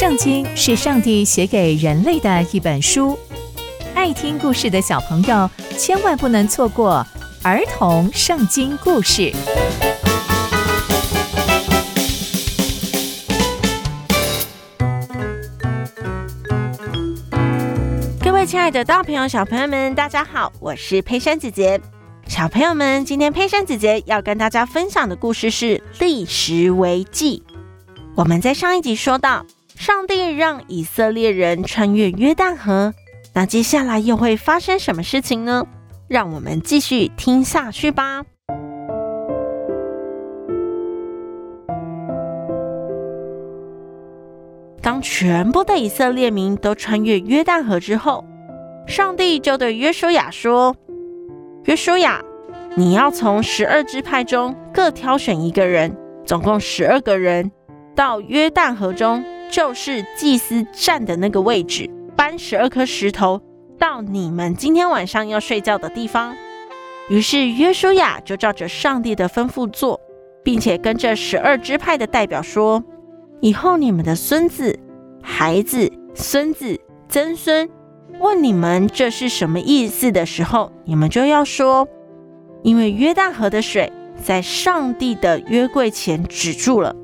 圣经是上帝写给人类的一本书，爱听故事的小朋友千万不能错过儿童圣经故事。各位亲爱的大朋友、小朋友们，大家好，我是佩珊姐姐。小朋友们，今天佩珊姐姐要跟大家分享的故事是历史为记。我们在上一集说到，上帝让以色列人穿越约旦河，那接下来又会发生什么事情呢？让我们继续听下去吧。当全部的以色列民都穿越约旦河之后，上帝就对约书亚说：“约书亚，你要从十二支派中各挑选一个人，总共十二个人，到约旦河中。”就是祭司站的那个位置，搬十二颗石头到你们今天晚上要睡觉的地方。于是约书亚就照着上帝的吩咐做，并且跟这十二支派的代表说：“以后你们的孙子、孩子、孙子、曾孙问你们这是什么意思的时候，你们就要说：因为约旦河的水在上帝的约柜前止住了。”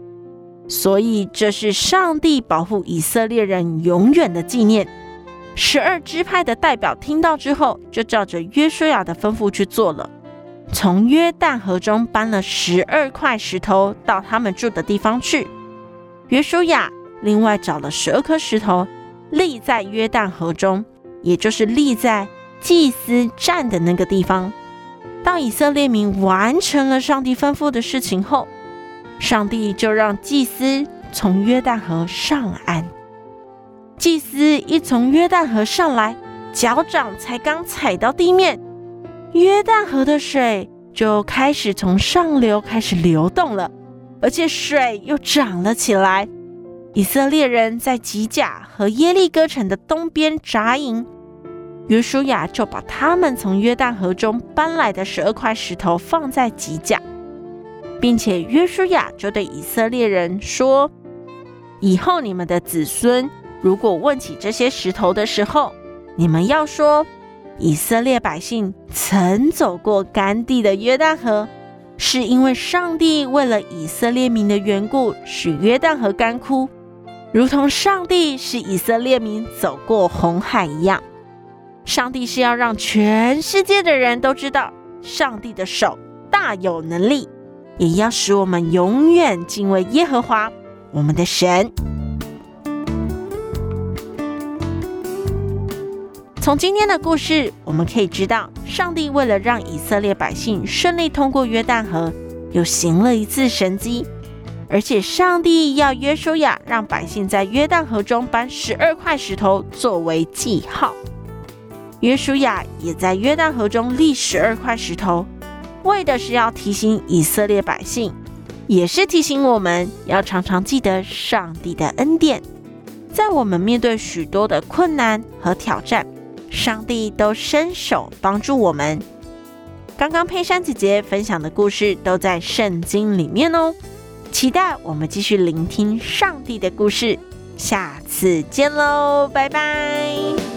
所以这是上帝保护以色列人永远的纪念。十二支派的代表听到之后，就照着约书亚的吩咐去做了，从约旦河中搬了十二块石头到他们住的地方去。约书亚另外找了十二颗石头立在约旦河中，也就是立在祭司站的那个地方。当以色列民完成了上帝吩咐的事情后，上帝就让祭司从约旦河上岸。祭司一从约旦河上来，脚掌才刚踩到地面，约旦河的水就开始从上流开始流动了，而且水又涨了起来。以色列人在吉甲和耶利哥城的东边扎营，约书亚就把他们从约旦河中搬来的十二块石头放在吉甲。并且约书亚就对以色列人说：“以后你们的子孙如果问起这些石头的时候，你们要说，以色列百姓曾走过干地的约旦河，是因为上帝为了以色列民的缘故，使约旦河干枯，如同上帝使以色列民走过红海一样。上帝是要让全世界的人都知道，上帝的手大有能力。”也要使我们永远敬畏耶和华我们的神。从今天的故事，我们可以知道，上帝为了让以色列百姓顺利通过约旦河，又行了一次神迹，而且上帝要约书亚让百姓在约旦河中搬十二块石头作为记号。约书亚也在约旦河中立十二块石头。为的是要提醒以色列百姓，也是提醒我们要常常记得上帝的恩典。在我们面对许多的困难和挑战，上帝都伸手帮助我们。刚刚佩珊姐姐分享的故事都在圣经里面哦，期待我们继续聆听上帝的故事。下次见喽，拜拜。